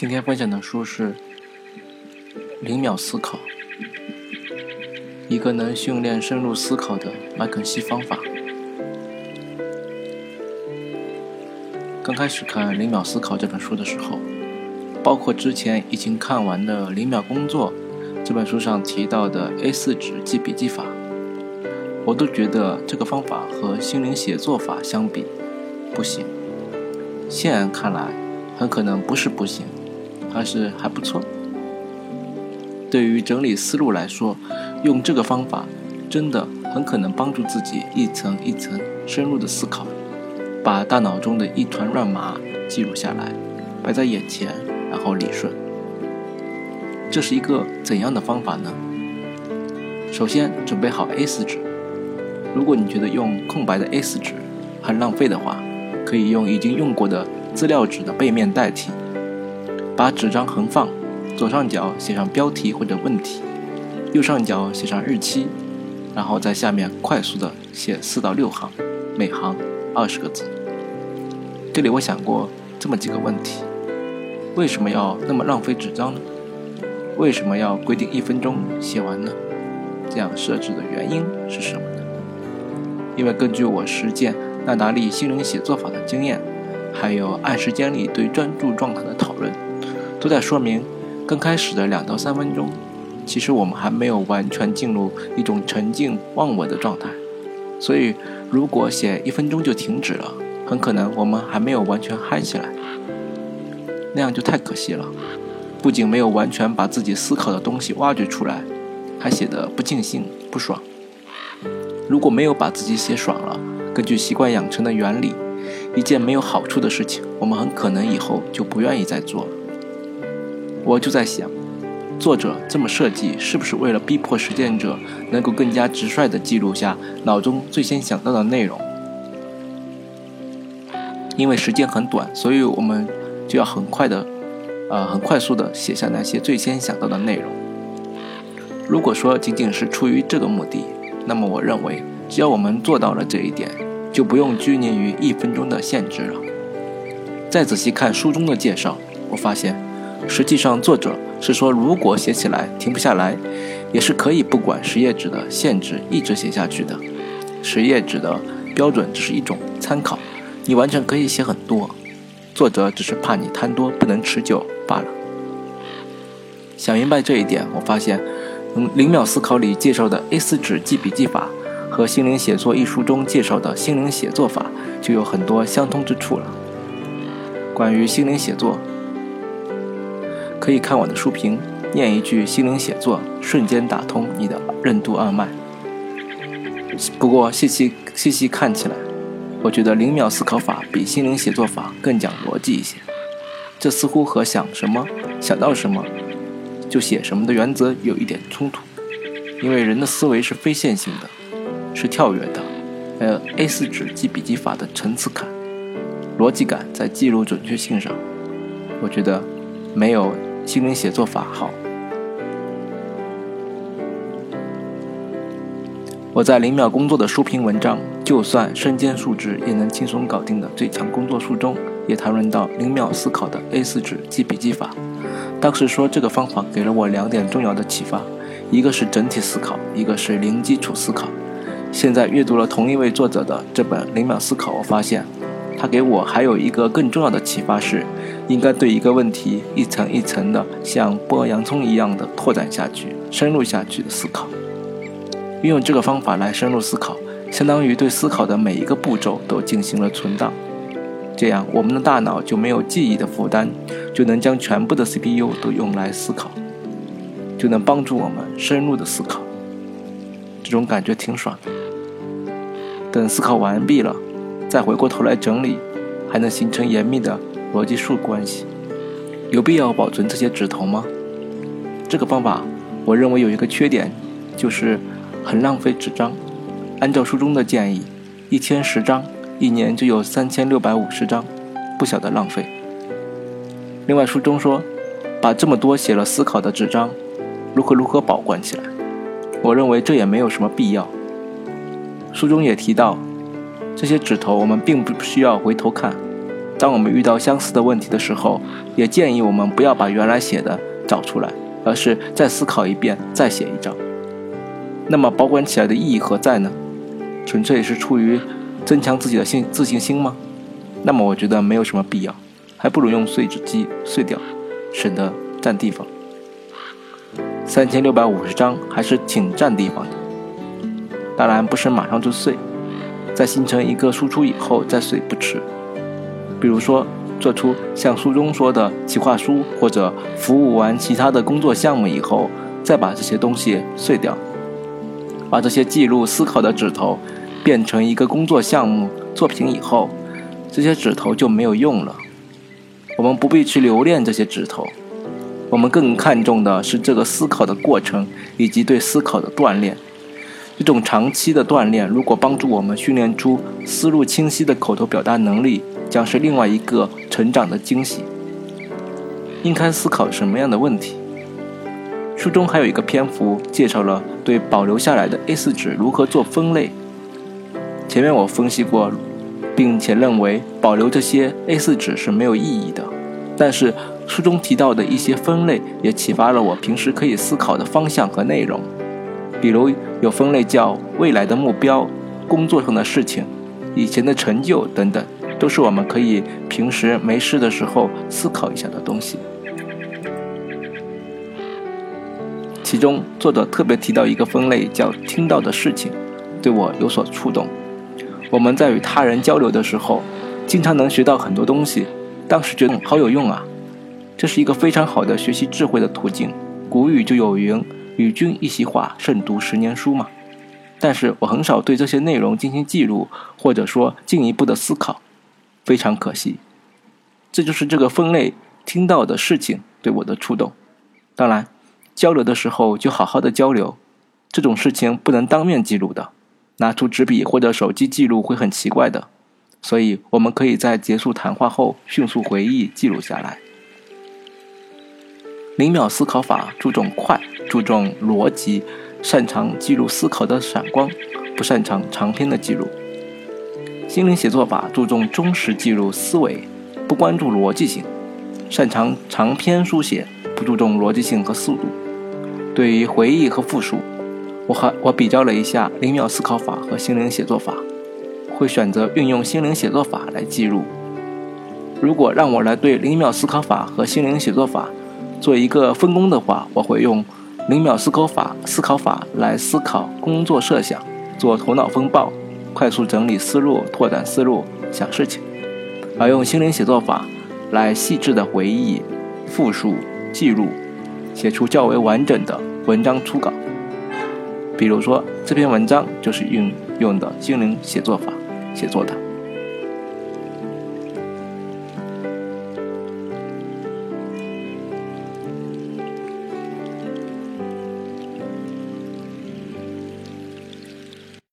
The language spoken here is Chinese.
今天分享的书是《零秒思考》，一个能训练深入思考的麦肯锡方法。刚开始看《零秒思考》这本书的时候，包括之前已经看完的《零秒工作》这本书上提到的 A4 纸记笔记法，我都觉得这个方法和心灵写作法相比不行。现在看来，很可能不是不行。还是还不错。对于整理思路来说，用这个方法真的很可能帮助自己一层一层深入的思考，把大脑中的一团乱麻记录下来，摆在眼前，然后理顺。这是一个怎样的方法呢？首先准备好 A4 纸，如果你觉得用空白的 A4 纸很浪费的话，可以用已经用过的资料纸的背面代替。把纸张横放，左上角写上标题或者问题，右上角写上日期，然后在下面快速的写四到六行，每行二十个字。这里我想过这么几个问题：为什么要那么浪费纸张呢？为什么要规定一分钟写完呢？这样设置的原因是什么呢？因为根据我实践纳达利心灵写作法的经验，还有按时间里对专注状态的讨论。都在说明，刚开始的两到三分钟，其实我们还没有完全进入一种沉静忘我的状态。所以，如果写一分钟就停止了，很可能我们还没有完全嗨起来，那样就太可惜了。不仅没有完全把自己思考的东西挖掘出来，还写得不尽兴、不爽。如果没有把自己写爽了，根据习惯养成的原理，一件没有好处的事情，我们很可能以后就不愿意再做了。我就在想，作者这么设计是不是为了逼迫实践者能够更加直率地记录下脑中最先想到的内容？因为时间很短，所以我们就要很快的，呃，很快速地写下那些最先想到的内容。如果说仅仅是出于这个目的，那么我认为，只要我们做到了这一点，就不用拘泥于一分钟的限制了。再仔细看书中的介绍，我发现。实际上，作者是说，如果写起来停不下来，也是可以不管十页纸的限制，一直写下去的。十页纸的标准只是一种参考，你完全可以写很多。作者只是怕你贪多不能持久罢了。想明白这一点，我发现，嗯，零秒思考里介绍的 A4 纸记笔记法和《心灵写作》一书中介绍的心灵写作法就有很多相通之处了。关于心灵写作。可以看我的书评，念一句心灵写作，瞬间打通你的任督二脉。不过细细细细看起来，我觉得零秒思考法比心灵写作法更讲逻辑一些。这似乎和想什么想到什么就写什么的原则有一点冲突，因为人的思维是非线性的，是跳跃的。还有 A4 纸记笔记法的层次感、逻辑感在记录准确性上，我觉得没有。心灵写作法好。我在零秒工作的书评文章，就算身兼数职也能轻松搞定的最强工作书中，也谈论到零秒思考的 A4 纸记笔记法。当时说这个方法给了我两点重要的启发，一个是整体思考，一个是零基础思考。现在阅读了同一位作者的这本零秒思考，我发现。他给我还有一个更重要的启发是，应该对一个问题一层一层的像剥洋葱一样的拓展下去、深入下去的思考。运用这个方法来深入思考，相当于对思考的每一个步骤都进行了存档。这样，我们的大脑就没有记忆的负担，就能将全部的 CPU 都用来思考，就能帮助我们深入的思考。这种感觉挺爽的。等思考完毕了。再回过头来整理，还能形成严密的逻辑树关系。有必要保存这些纸头吗？这个方法，我认为有一个缺点，就是很浪费纸张。按照书中的建议，一千十张，一年就有三千六百五十张，不小的浪费。另外，书中说，把这么多写了思考的纸张，如何如何保管起来？我认为这也没有什么必要。书中也提到。这些指头我们并不需要回头看，当我们遇到相似的问题的时候，也建议我们不要把原来写的找出来，而是再思考一遍，再写一张。那么保管起来的意义何在呢？纯粹是出于增强自己的信自信心吗？那么我觉得没有什么必要，还不如用碎纸机碎掉，省得占地方。三千六百五十张还是挺占地方的，当然不是马上就碎，在形成一个输出以后再碎不迟。比如说做出像书中说的企划书，或者服务完其他的工作项目以后，再把这些东西碎掉，把这些记录思考的纸头变成一个工作项目作品以后。这些指头就没有用了，我们不必去留恋这些指头，我们更看重的是这个思考的过程以及对思考的锻炼。这种长期的锻炼，如果帮助我们训练出思路清晰的口头表达能力，将是另外一个成长的惊喜。应该思考什么样的问题？书中还有一个篇幅介绍了对保留下来的 A4 纸如何做分类。前面我分析过。并且认为保留这些 A4 纸是没有意义的，但是书中提到的一些分类也启发了我平时可以思考的方向和内容。比如有分类叫未来的目标、工作上的事情、以前的成就等等，都是我们可以平时没事的时候思考一下的东西。其中作者特别提到一个分类叫听到的事情，对我有所触动。我们在与他人交流的时候，经常能学到很多东西，当时觉得好有用啊！这是一个非常好的学习智慧的途径。古语就有云：“与君一席话，胜读十年书”嘛。但是我很少对这些内容进行记录，或者说进一步的思考，非常可惜。这就是这个分类听到的事情对我的触动。当然，交流的时候就好好的交流，这种事情不能当面记录的。拿出纸笔或者手机记录会很奇怪的，所以我们可以在结束谈话后迅速回忆记录下来。零秒思考法注重快，注重逻辑，擅长记录思考的闪光，不擅长长篇的记录。心灵写作法注重忠实记录思维，不关注逻辑性，擅长长篇书写，不注重逻辑性和速度。对于回忆和复述。我还我比较了一下零秒思考法和心灵写作法，会选择运用心灵写作法来记录。如果让我来对零秒思考法和心灵写作法做一个分工的话，我会用零秒思考法思考法来思考工作设想，做头脑风暴，快速整理思路，拓展思路，想事情；而用心灵写作法来细致的回忆、复述、记录，写出较为完整的文章初稿。比如说，这篇文章就是运用的心灵写作法写作的。